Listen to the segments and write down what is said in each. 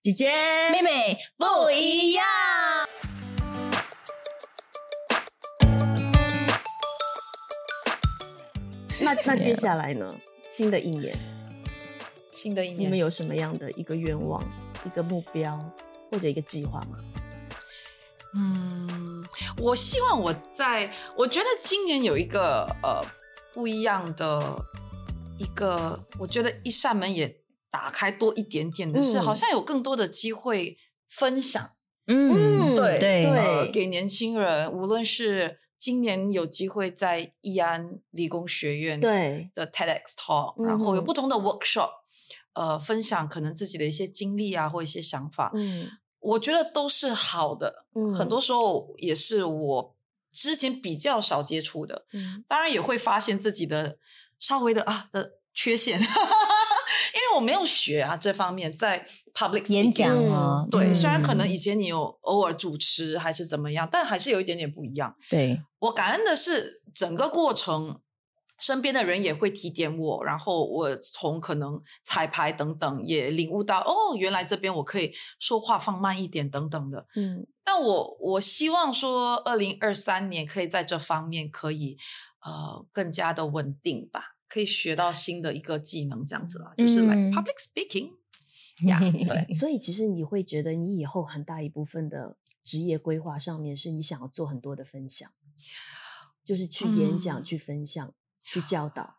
姐姐妹妹不一样。那那接下来呢？新的一年，新的一年，你们有什么样的一个愿望、一个目标或者一个计划吗？嗯，我希望我在，我觉得今年有一个呃不一样的一个，我觉得一扇门也打开多一点点的是，好像有更多的机会分享。嗯，对对。呃，给年轻人，无论是今年有机会在义安理工学院对。的 TEDx Talk，然后有不同的 workshop，呃，分享可能自己的一些经历啊，或一些想法。嗯，我觉得都是好的，嗯。很多时候也是我之前比较少接触的，嗯。当然也会发现自己的稍微的啊的缺陷，因为我没有学啊这方面在 public 演讲啊，对，嗯。虽然可能以前你有偶尔主持还是怎么样，但还是有一点点不一样。对，我感恩的是整个过程，身边的人也会提点我，然后我从可能彩排等等也领悟到，哦，原来这边我可以说话放慢一点等等的。嗯。但我我希望说，二零二三年可以在这方面可以呃更加的稳定吧，可以学到新的一个技能，这样子啦，就是 like 嗯 public speaking 呀、对。所以其实你会觉得，你以后很大一部分的职业规划上面，是你想要做很多的分享，就是去演讲、嗯去分享、去教导。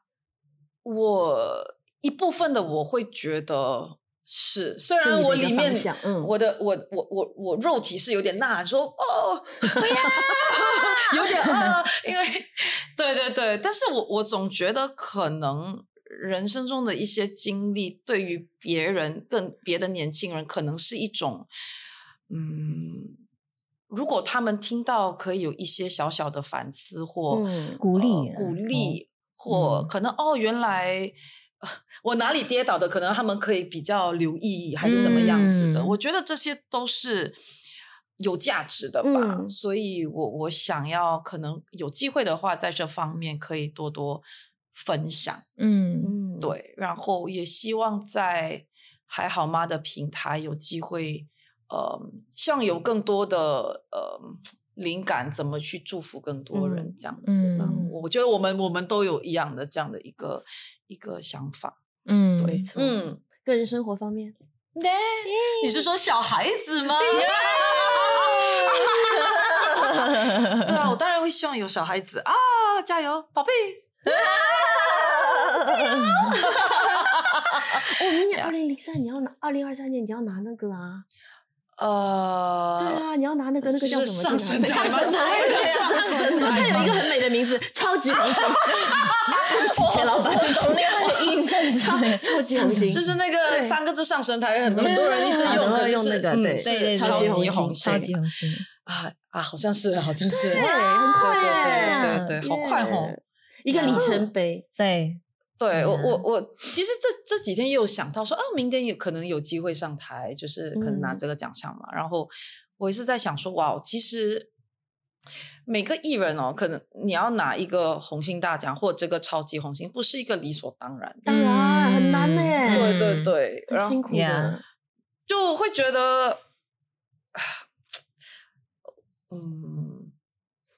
我一部分的我会觉得是，虽然我里面我的我我我我肉体是有点呐喊说哦，不要，有点啊，因为对对对，但是我我总觉得可能人生中的一些经历，对于别人更别的年轻人，可能是一种嗯。如果他们听到可以有一些小小的反思或、嗯鼓励呃鼓励，或嗯可能哦，原来、呃 我哪里跌倒的，可能他们可以比较留意，还是怎么样子的。嗯。我觉得这些都是有价值的吧，嗯。所以我我想要可能有机会的话，在这方面可以多多分享，嗯。嗯，对，然后也希望在还好妈的平台有机会，呃，希望有更多的呃灵感，怎么去祝福更多人嗯这样子吧。嗯。我觉得我们我们都有一样的这样的一个一个想法。嗯，对，嗯，个人生活方面，呢、你是说小孩子吗？对啊，我当然会希望有小孩子啊，加油，宝贝！哦，明年二零零三，你要拿二零二三年，你要拿那个啊？呃，对啊，你要拿那个那个叫什么？上神台吗上神台，上神台它有一个很美的名字，超级红心。钱老板，从那个印证上那个超级红心，就是那个三个字上神台，很多很多人一直用，用那个嗯对超级红红心超级红心，啊啊，好像是，好像是，对，对很快耶，对对对，好快哦。一个里程碑。对，对我嗯我我，其实这这几天也有想到说，啊，明天有可能有机会上台，就是可能拿嗯这个奖项嘛。然后我也是在想说，哇，其实每个艺人哦，可能你要拿一个红星大奖或这个超级红星，不是一个理所当然的。当然很难呢，嗯对对对，然后很辛苦的。就会觉得，啊嗯，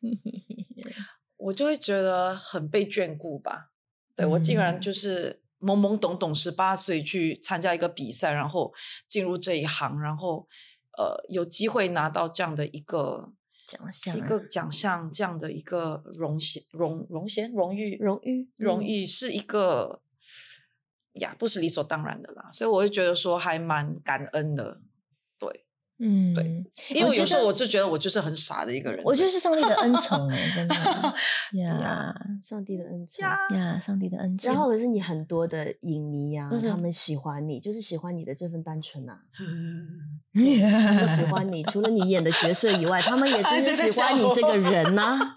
我就会觉得很被眷顾吧。对我竟然嗯。就是懵懵懂懂十八岁去参加一个比赛，然后进入这一行，然后呃有机会拿到这样的一个奖项一个。奖项，这样的一个荣衔荣荣衔荣誉荣誉荣嗯。誉是一个呀，不是理所当然的啦，所以我就觉得说还蛮感恩的，对，嗯，对因为有时候我就觉得我就是很傻的一个人，我觉得是上帝的恩宠哎，真的 呀上帝的恩宠。呀，呀，上帝的恩宠。然后可是你很多的影迷啊，嗯他们喜欢你，就是喜欢你的这份单纯啊，嗯他们喜欢你。除了你演的角色以外，他们也真的喜欢你这个人呐、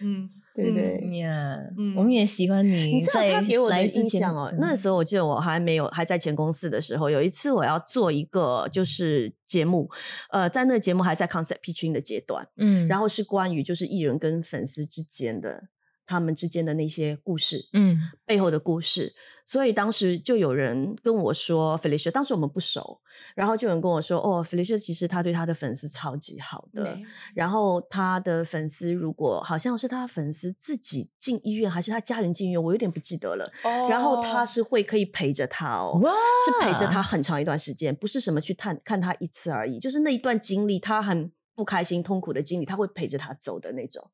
嗯，对不对？呀嗯，我们也喜欢你。你知道他给我的来之前印象哦，嗯那时候我记得我还没有还在前公司的时候，有一次我要做一个就是节目，呃，在那个节目还在 concept pitching 的阶段，嗯，然后是关于就是艺人跟粉丝之间的他们之间的那些故事，嗯背后的故事。所以当时就有人跟我说，Felicia，当时我们不熟，然后就有人跟我说，哦，Felicia 其实他对他的粉丝超级好的，然后他的粉丝如果好像是他粉丝自己进医院，还是他家人进医院，我有点不记得了。然后他是会可以陪着他哦，哇是陪着他很长一段时间，不是什么去探看他一次而已，就是那一段经历，他很不开心、痛苦的经历，他会陪着他走的那种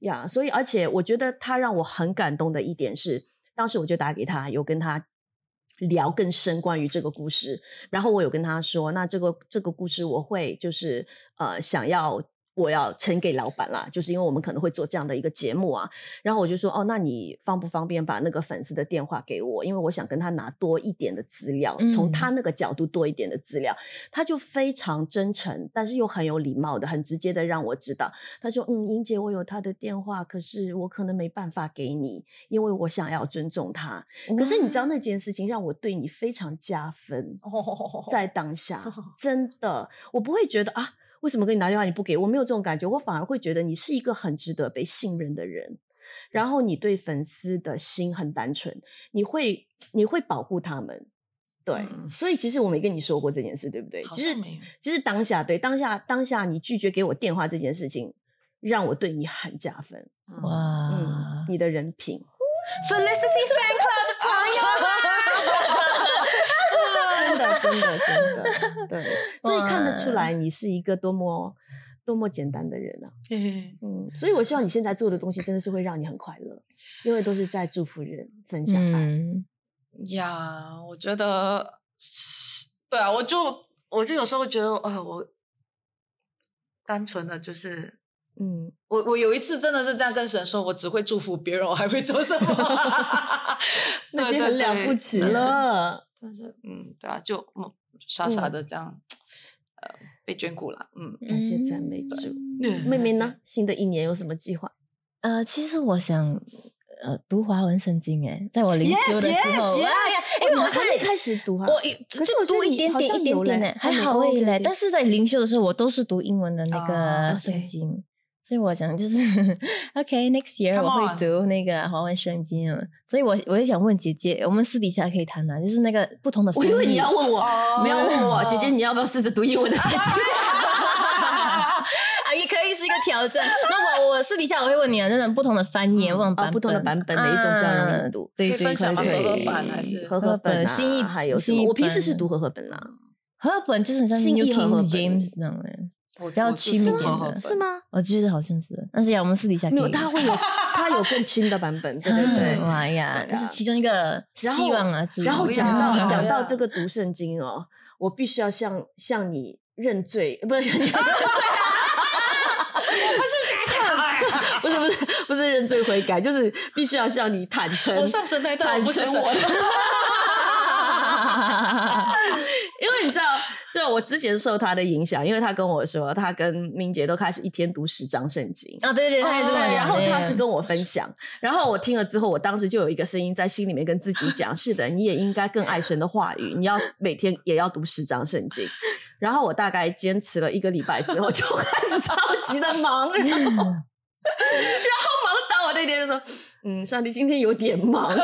呀。所以，而且我觉得他让我很感动的一点是，当时我就打给他，有跟他。聊更深关于这个故事，然后我有跟他说，那这个这个故事我会就是呃想要我要呈给老板啦，就是因为我们可能会做这样的一个节目啊，然后我就说哦，那你方不方便把那个粉丝的电话给我？因为我想跟他拿多一点的资料，从嗯他那个角度多一点的资料。他就非常真诚，但是又很有礼貌的、很直接的让我知道。他说：“嗯，英姐，我有他的电话，可是我可能没办法给你，因为我想要尊重他。可是你知道那件事情让我对你非常加分，哦在当下 真的，我不会觉得啊，为什么跟你打电话你不给我？没有这种感觉，我反而会觉得你是一个很值得被信任的人。然后你对粉丝的心很单纯，你会你会保护他们。对，嗯所以其实我没跟你说过这件事，对不对？其实没有其实当下对当下当下你拒绝给我电话这件事情，让我对你很加分。嗯哇嗯，，你的人品。Felicity Fan Club 的朋友们，真的，真的，对，所以看得出哇来你是一个多么多么简单的人啊。嘿嗯，所以我希望你现在做的东西真的是会让你很快乐，因为都是在祝福人、分享爱。嗯，呀，我觉得，对啊，我就我就有时候觉得，呃，我单纯的就是，嗯，我我有一次真的是这样跟神说，我只会祝福别人，我还会做什么？那已经很了不起了。但是，嗯，对啊，就嗯傻傻的这样，呃，被眷顾了，嗯。感谢赞美主。嗯妹妹呢？新的一年有什么计划？呃，其实我想呃读华文圣经诶，在我灵修的时候 yes 哎呀因为我还没开始读啊。我就读一点点一点点呢，还好而已嘞。但是在灵修的时候，我都是读英文的那啊个圣经，所以我想就是 OK，next year 我会读那个华文圣经了。所以我我也想问姐姐，我们私底下可以谈谈，就是那个不同的翻译。我以为你要问我，哦没有问我，姐姐你要不要试着读英文的圣经？啊，也可以是一个挑战。那我我私底下我会问你啊，那种不同的翻译，嗯不同版啊，不同的版本哪一种比较容易读啊？对可以对，分享吗可以和合版还是合合本啊？新译还有？新译我平时是本读合合本啦，合合本就是很像新 New King James 那种的，我比较亲民的本是吗？我记得好像是。但是呀，我们私底下没有，他会有 他有更亲的版本，对对对。啊 哇呀，这是其中一个希望啊。然后 讲到讲到这个读圣经哦，我必须要向向你认罪，不是不是不是不是认罪悔改，就是必须要向你坦诚，我上神坦我不是神诚我的。因为你知道，就我之前受他的影响，因为他跟我说，他跟明杰都开始一天读十章圣经。啊，对对，对，讲然后他是跟我分享，然后我听了之后，我当时就有一个声音在心里面跟自己讲：是的，你也应该更爱神的话语，你要每天也要读十章圣经。然后我大概坚持了一个礼拜之后，就开始 超级的忙，然后 然后忙那天就说：嗯，上帝今天有点忙，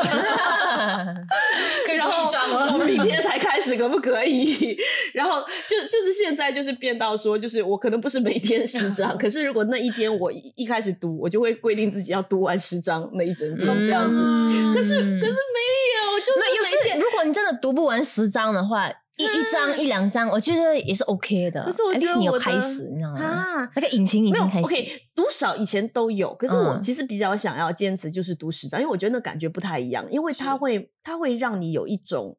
可以然后读一章我吗？明天才开始，可不可以？然后就就是现在就是变到说，就是我可能不是每天十章，可是如果那一天我一一开始读，我就会规定自己要读完十章那一整天这样子。嗯可是可是没有，就是有每天如果你真的读不完十章的话，一一张一两张，我觉得也是 OK 的。可是我觉得你有开始，你知道吗？啊。那个引擎已经开始。OK，读少以前都有，可是我嗯其实比较想要坚持就是读十张，因为我觉得那感觉不太一样，因为它会它会让你有一种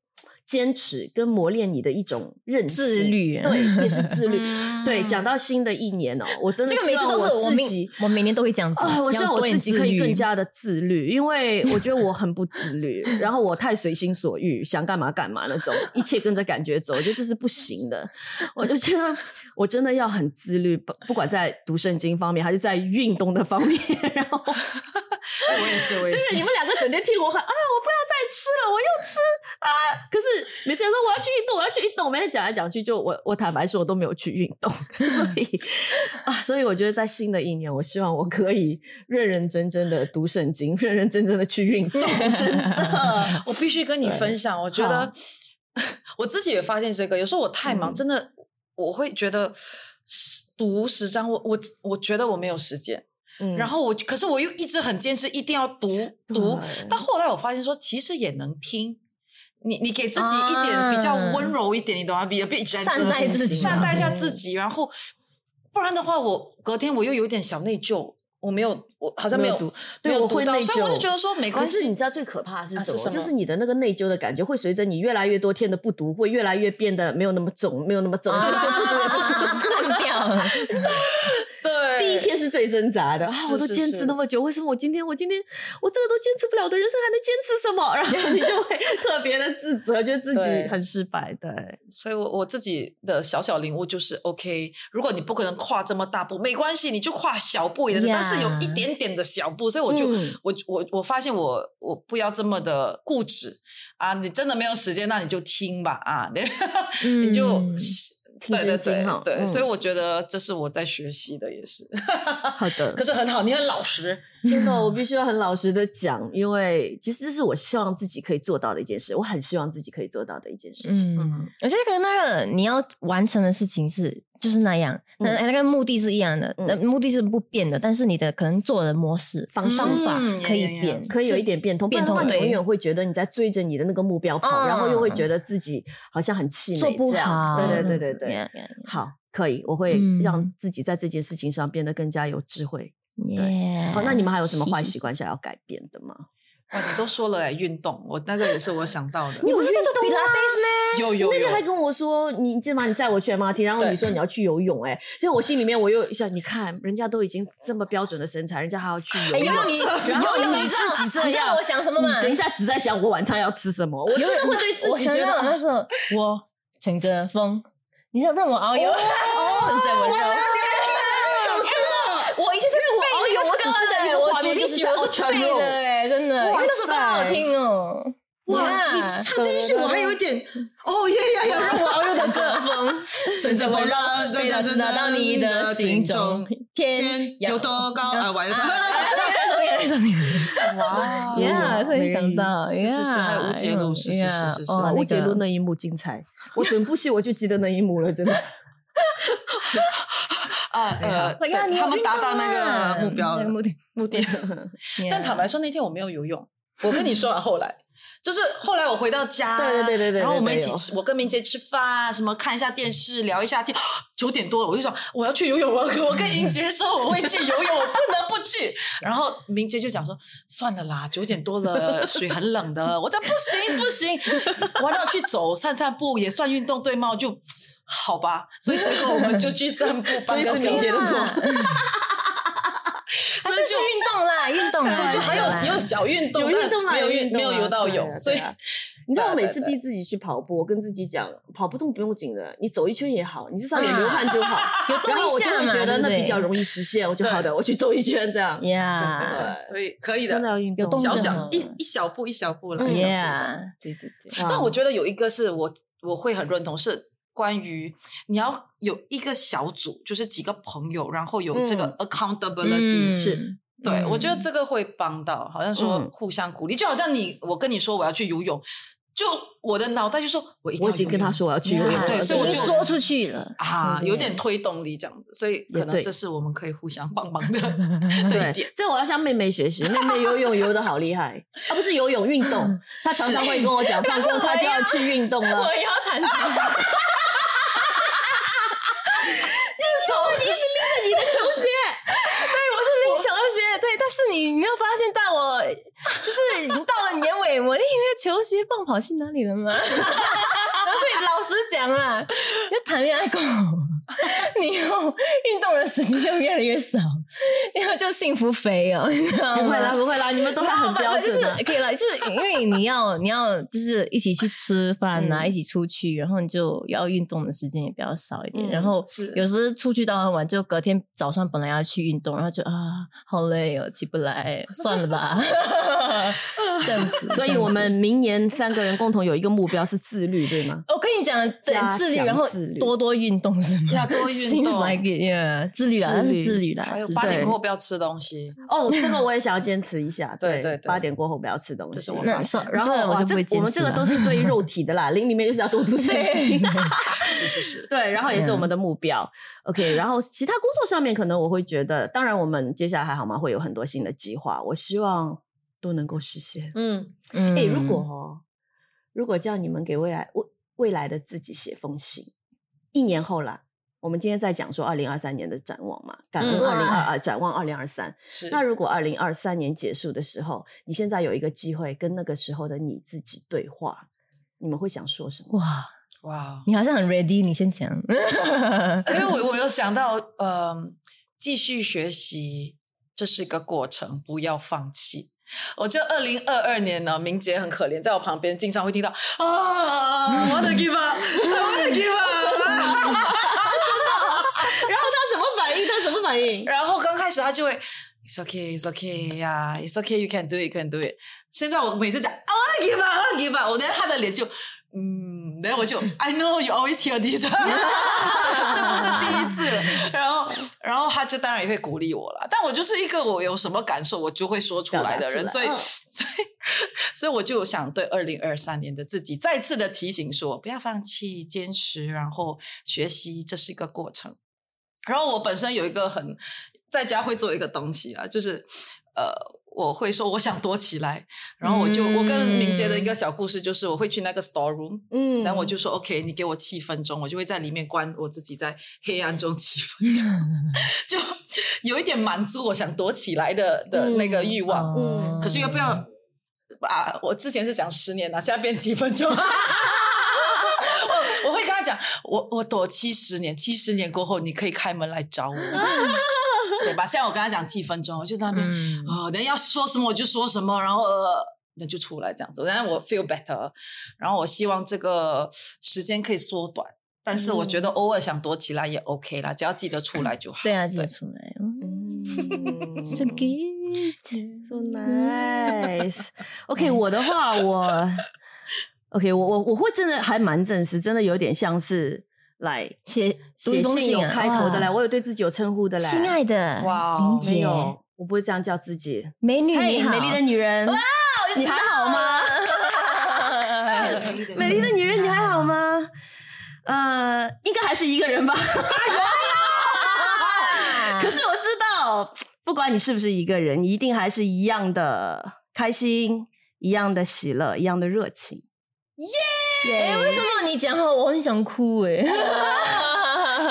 坚持跟磨练你的一种韧性自律对，也是自律。嗯对，讲到新的一年哦，我真的这个每次希望都是我每自己我每年都会这样子。啊，我希望我自己可以更加的自律，因为我觉得我很不自律，然后我太随心所欲，想干嘛干嘛那种，一切跟着感觉走，我觉得这是不行的。我就觉得我真的要很自律，不不管在读圣经方面，还是在运动的方面，然后。我也是，我也就是是你。们两个整天听我喊啊，我不要再吃了，我又吃啊，可是每次有说我要去运动，我要去运动，每天讲来讲去，就我我坦白说，我都没有去运动，所以啊，所以我觉得在新的一年，我希望我可以认认真真的读圣经，认认真真的去运动，真的，我必须跟你分享，我觉得我自己也发现这个，有时候我太忙，嗯真的我会觉得读十章，我我我觉得我没有时间。嗯然后我，可是我又一直很坚持，一定要读读对。但后来我发现说，其实也能听。你你给自己一点比较温柔一点，你懂吗？比比善待自己善待一下自己。然后不然的话，我隔天我又有点小内疚，我没有，我好像没有读对我会内疚所以我就觉得说没关系。可是你知道最可怕的是什么？啊是什么就是你的那个内疚的感觉会随着你越来越多天的不读，会越来越变得没有那么肿，没有那么肿。啊 烂掉 最挣扎的啊！我都坚持那么久，为什么我今天我今天我这个都坚持不了的人生还能坚持什么？然后你就会 特别的自责，觉得自己很失败。对，所以我我自己的小小领悟就是，OK，如果你不可能跨这么大步，没关系，你就跨小步一点但是有一点点的小步，所以我就、嗯我我我发现我我不要这么的固执啊，你真的没有时间，那你就听吧啊，你、你就嗯听对对对真经哈对，嗯所以我觉得这是我在学习的，也是。好的可。是很好，你很老实，真的，我必 须要很老实的讲，因为其实这是我希望自己可以做到的一件事，我很希望自己可以做到的一件事情。嗯，我觉得可能那个你要完成的事情是就是那样，那、嗯。那个目的是一样的，嗯。那、目的是不变的，但是你的可能做的模式方式方法嗯可以变，可以有一点变通，变通对永远会觉得你在追着你的那个目标跑，嗯然后又会觉得自己好像很气馁，做不好，对对对对对好，可以，我会嗯。让自己在这件事情上变得更加有智慧。yeah 好，那你们还有什么坏 习惯想要改变的吗？哇，你都说了哎，运动，我那个也是我想到的，你不是在做 Pilates 有有有那天还跟我说，你记得吗？你载我去 MRT，然后你说你要去游泳、哎，其实我心里面我又想，你看人家都已经这么标准的身材，人家还要去游哎泳，呦你然后你游泳你自己这样，你知道我想什么吗等一下只在想我晚餐要吃什么，我真的会对自己觉得到那时候，我乘着风，你想让我遨游，顺水温柔。我以前是让我遨游，我刚刚的一个我画面主题曲我是 Roll 的哎，真的，因哇为那首歌好好塞。听哦。哇，你唱第一句我还有一点哦耶呀呀，让我遨游乘着风，顺着温柔，飞到直达到你的心中，天有多高？啊？晚上。哇。呀，突然想到，是是是还有吴杰卢是是是是吴杰伦那一幕精彩，我整部戏我就记得那一幕了，真的。啊呃，他们达到那个目标了目的。目的。但坦白说，那天我没有游泳。我跟你说啊，后来就是后来我回到家，对对对对对然后我们一起吃，我跟明杰吃饭，什么看一下电视，聊一下天。九点多了，我就想我要去游泳了。我跟英杰说我会去游泳，我不能不去。然后明杰就讲说算了啦，九点多了，水很冷的。我讲不行不行，我要去走散散步也算运动对吗？就好吧，所以最后我们就去散步 半个所以是小时明杰的错。所以去运动啦，运动啦，所以就还有有小运动，有运动啊，没有运没有游到泳，所以你知道 我每次逼自己去跑步，我跟自己讲，跑步动不用紧的，你走一圈也好，你至少有流汗就好。有动然后我就会觉得那比较容易实现，我就对好的，我去走一圈这样。呀对，所以可以的真的，要运动，小小一一小步一小步了，嗯一小步一小步。，Yeah，对对对。但我觉得有一个是我我会很认同，是关于你要有一个小组，就是几个朋友，然后有这个 accountability，、嗯是对、嗯我觉得这个会帮到，好像说嗯互相鼓励，就好像你我跟你说我要去游泳，就我的脑袋就说我已经跟他说我要去游泳对所以我就说出去了啊，有点推动力这样子，所以可能这是我们可以互相帮忙的对 点。，这我要向妹妹学习。妹妹游泳游的好厉害，啊，不是游泳运动，她常常会跟我讲，放工她就要去运动了。我要弹琴。自从你一直拎着你的球鞋，对，我是拎球鞋，对，但是你没有发现到我，就是已经到了年尾，我那个球鞋棒跑去哪里了吗？然后所以老实讲啊，你就谈恋爱够，你以后运动的时间就越来越少，以后就幸福肥哦，你知道吗？不会啦，不会啦，你们都还很标准啊就是。可以了，就是因为你要 你要就是一起去吃饭呐、嗯一起出去，然后你就要运动的时间也比较少一点。嗯然后是有时出去到很晚，就隔天早上本来要去运动，然后就啊好累哦，起不来，算了吧。这样子。所以我们明年三个人共同有一个目标是自律，对吗？我跟你讲，加对自律，然后自律多多运动是吗？要多运动 like it, yeah，自律啦，那自律是自律啦。还有八点对过后不要吃东西，哦，这个我也想要坚持一下。对对对八点过后不要吃东西。这是我那发现然后我就不会坚持我们这个都是对肉体的啦，灵里面就是要多读圣经。是是是，对，然后也是是我们的目标。OK，然后其他工作上面可能我会觉得，当然我们接下来还好吗？会有很多新的计划，我希望都能够实现。嗯，嗯哎、如果哦，如果叫你们给未来未未来的自己写封信，一年后啦，我们今天在讲说二零二三年的展望嘛，感恩嗯二零二二，展望二零二三。是那如果二零二三年结束的时候，你现在有一个机会跟那个时候的你自己对话，你们会想说什么？哇，哇，你好像很 ready，你先讲。因为我我有 想到，呃，继续学习这是一个过程，不要放弃。我觉得二零二二年呢，明杰很可怜，在我旁边经常会听到啊，，What a give up，What a give up。然后他什么反应？他什么反应？然后刚开始他就会 It's okay, it's okay 呀、yeah,，It's okay, you can do it, you can do it。现在我每次讲 I wanna give up, I wanna give up，我连他的脸就嗯，然后我就 I know you always hear this，这不是第一次了。然后，然后他就当然也会鼓励我了。但我就是一个我有什么感受我就会说出来的人，所以，所以，所以我就想对二零二三年的自己再次的提醒说，不要放弃，坚持，然后学习，这是一个过程。然后我本身有一个很在家会做一个东西啊，就是呃，我会说我想躲起来，然后我就、我跟明杰的一个小故事就是我会去那个 store room，嗯然后我就说 OK，你给我七分钟，我就会在里面关我自己在黑暗中七分钟，就有一点满足我想躲起来的的那个欲望。嗯可是要不要啊？我之前是讲十年了，现在变几分钟。我我会跟他讲，我我躲七十年，七十年过后你可以开门来找我，对吧？现在我跟他讲几分钟，我就在那边嗯啊，等下要说什么我就说什么，然后呃，那就出来这样子，然后我 feel better，然后我希望这个时间可以缩短，但是我觉得偶尔想躲起来也 OK 啦，只要记得出来就好。对啊，记得出来。嗯 嗯 So good. So nice. OK，我的话，我 OK，我我我会真的还蛮正式，真的有点像是来写读写信有啊开头的来，我有对自己有称呼的来。亲爱的，哇林姐，我不会这样叫自己。美女嘿，你好，美丽的女人，哇 你还好吗？美丽的女人，你还好吗？呃，应该还是一个人吧。可是我知道，不管你是不是一个人，你一定还是一样的开心，一样的喜乐，一样的热情。耶！哎，为什么你讲话我很想哭哎？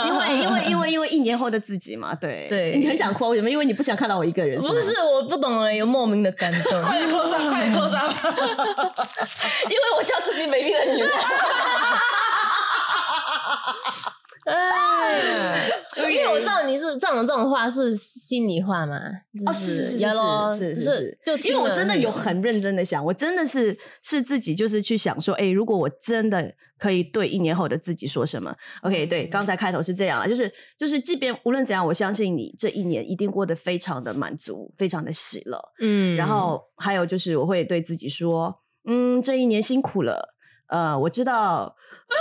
因为因为因为因为一年后的自己嘛，对对你很想哭，为什么？因为你不想看到我一个人，不是，我不懂哎，有莫名的感动，快点 close up，快点 close up。因为我叫自己美丽的女人。哎，因为我知道你是这种这种话是心里话嘛，哦，是是是是是就因为我真的有很认真的想，我真的是是自己就是去想说，哎，如果我真的可以对一年后的自己说什么？OK，对，刚才开头是这样啊，就是就是，即便无论怎样，我相信你这一年一定过得非常的满足，非常的喜乐。嗯然后还有就是，我会对自己说，嗯，这一年辛苦了。呃，我知道，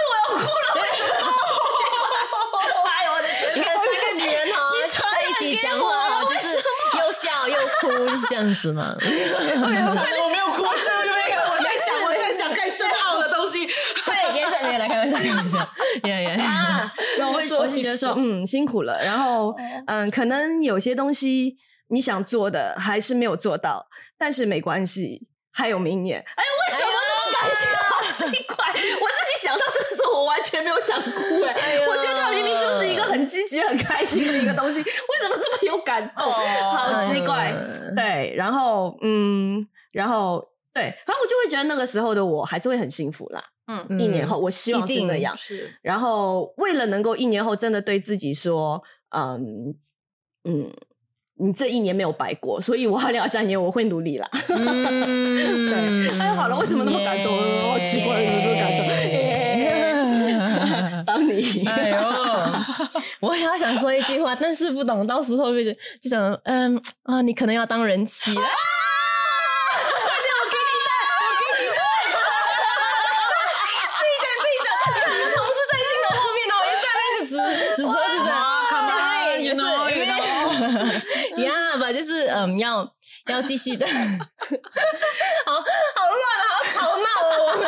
哎呦我的天你看三个女人哦，在一起讲话哦，就是又笑又哭，是这样子吗？我没有哭，是因为我在想，我在想更深奥的东西。对，严正没有来开玩笑，开玩笑，呀呀，啊，然后我会说我是觉得说，嗯，辛苦了。然后，嗯，可能有些东西你想做的还是没有做到，但是没关系，还有明年。哎，为什么那么感谢？好奇怪，我自己想到这个时候，我完全没有想哭。哎，我觉得他明明就是一个很积极、很开心的一个东西，为什么这么有感动？好奇怪。嗯对，然后，嗯，然后。对，反正我就会觉得那个时候的我还是会很幸福啦。嗯，一年后，我希望是那样。是然后为了能够一年后真的对自己说，嗯嗯，你这一年没有白过，所以我二零二三年我会努力啦。嗯 对，哎，好了，为什么那么感动？好奇怪，有时候感动。耶 当你，哎呦，我也要想说一句话但是不懂到时候就就想嗯啊你可能要当人妻了快我给你带我给你带。自己站自己想。你看我们同事在镜头后面哦一站他就只只说这种啊考上也是我觉得呀吧就是嗯要要继续的。好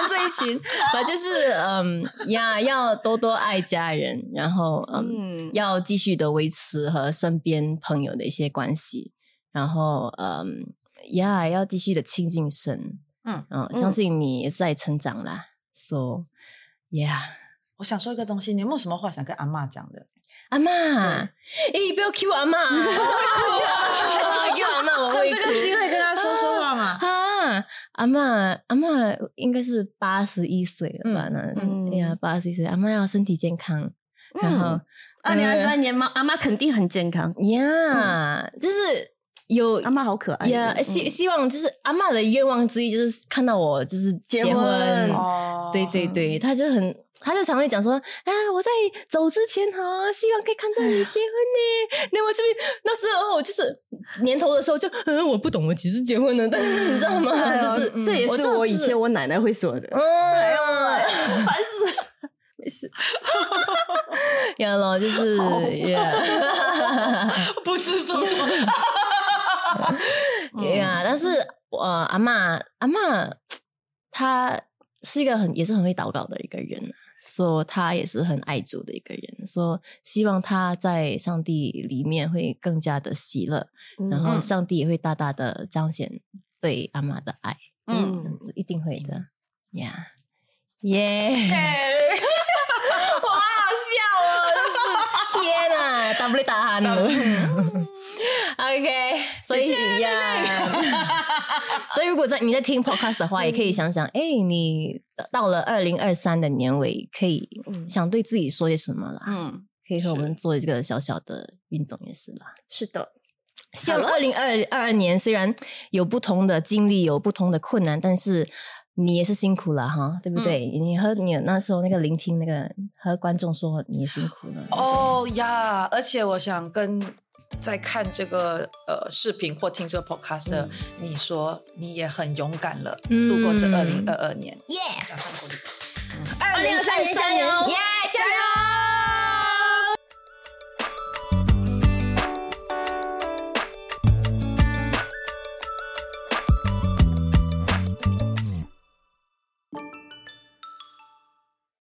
这一群，反正就是嗯呀，要多多爱家人，然后嗯，嗯，要继续的维持和身边朋友的一些关系，然后嗯呀，要继续的亲近神，嗯嗯，相信你也在成长啦，so yeah。我想说一个东西，你有没有什么话想跟阿妈讲的？阿妈，哎，不要 Q 阿妈，我会哭啊！Q 阿妈，我会阿妈，阿妈应该是八十一岁了吧？嗯那哎呀，八十一岁，阿妈要身体健康，然后二零二三年嘛阿妈肯定很健康，呀，就是有阿妈好可爱呀，的。希嗯。希望就是阿妈的愿望之一就是看到我就是结结婚。哦。对对对，他就很，他就常会讲说，啊，我在走之前哈，希望可以看到你结婚呢。那我这边那时候我就是年头的时候就，嗯，我不懂我几时结婚呢，但是你知道吗？就是这也是我以前我我奶奶会说的。嗯，烦死了，没事。有了，就是呀。不知说什么。呀，但是呃，阿嬷阿嬷她是一个很也是很会祷告的一个人啊。说他也是很爱主的一个人，说希望她在上帝里面会更加的喜乐，然后嗯上帝也会大大的彰显对阿妈的爱，嗯一定会的呀，耶！好好笑天哪，打不了打鼾了。OK，所以呀，所以如果在你在听 podcast 的话，也可以想想，哎，你到了二零二三的年尾，可以嗯想对自己说些什么啦？嗯，可以和我是们做这个小小的运动也是啦。是的，希望二零二二二年虽然有不同的经历，有不同的困难，但是你也是辛苦了哈，对不对？你和你那时候那个聆听那个和观众说你也辛苦了。哦呀，而且我想跟在看这个呃视频或听这个 podcast 的你说，你也很勇敢了，嗯度过这二零二二年。耶！掌声鼓励。二零二三年加